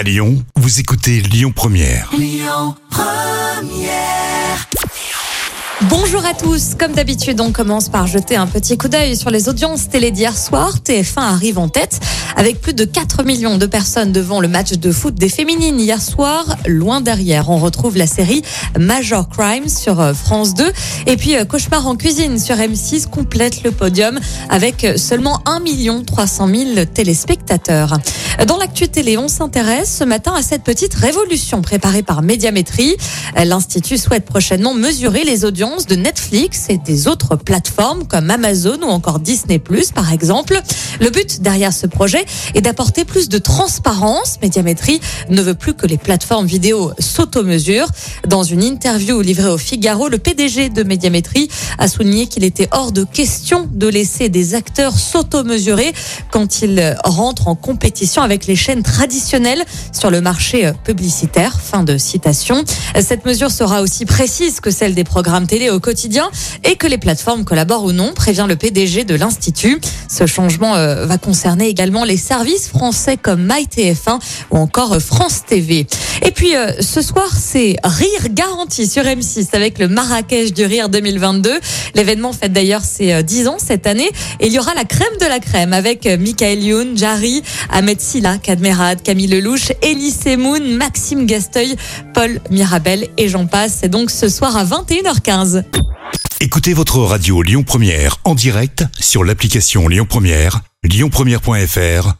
À Lyon, vous écoutez Lyon Première. Bonjour à tous. Comme d'habitude, on commence par jeter un petit coup d'œil sur les audiences télé d'hier soir. TF1 arrive en tête avec plus de 4 millions de personnes devant le match de foot des féminines hier soir. Loin derrière, on retrouve la série Major Crimes sur euh, France 2. Et puis euh, Cauchemar en cuisine sur M6 complète le podium avec seulement 1 300 000 téléspectateurs. Dans l'actu télé, on s'intéresse ce matin à cette petite révolution préparée par Médiamétrie. L'Institut souhaite prochainement mesurer les audiences de Netflix et des autres plateformes comme Amazon ou encore Disney+, par exemple. Le but derrière ce projet est d'apporter plus de transparence. Médiamétrie ne veut plus que les plateformes vidéo s'automesurent. Dans une interview livrée au Figaro, le PDG de Médiamétrie a souligné qu'il était hors de question de laisser des acteurs s'automesurer quand ils rentrent en compétition avec les chaînes traditionnelles sur le marché publicitaire. Fin de citation. Cette mesure sera aussi précise que celle des programmes télé au quotidien et que les plateformes collaborent ou non, prévient le PDG de l'Institut. Ce changement euh, va concerner également les services français comme MyTF1 ou encore France TV. Et puis euh, ce soir, c'est Rire garanti sur M6 avec le Marrakech du Rire 2022. L'événement fête d'ailleurs ses 10 ans cette année et il y aura la crème de la crème avec Michael Youn, Jarry, Ahmed Silla, Kadmerad, Camille Lelouch, Elie Semoun, Maxime Gasteuil, Paul Mirabel et j'en passe. C'est donc ce soir à 21h15. Écoutez votre radio Lyon Première en direct sur l'application Lyon Première, lyonpremière.fr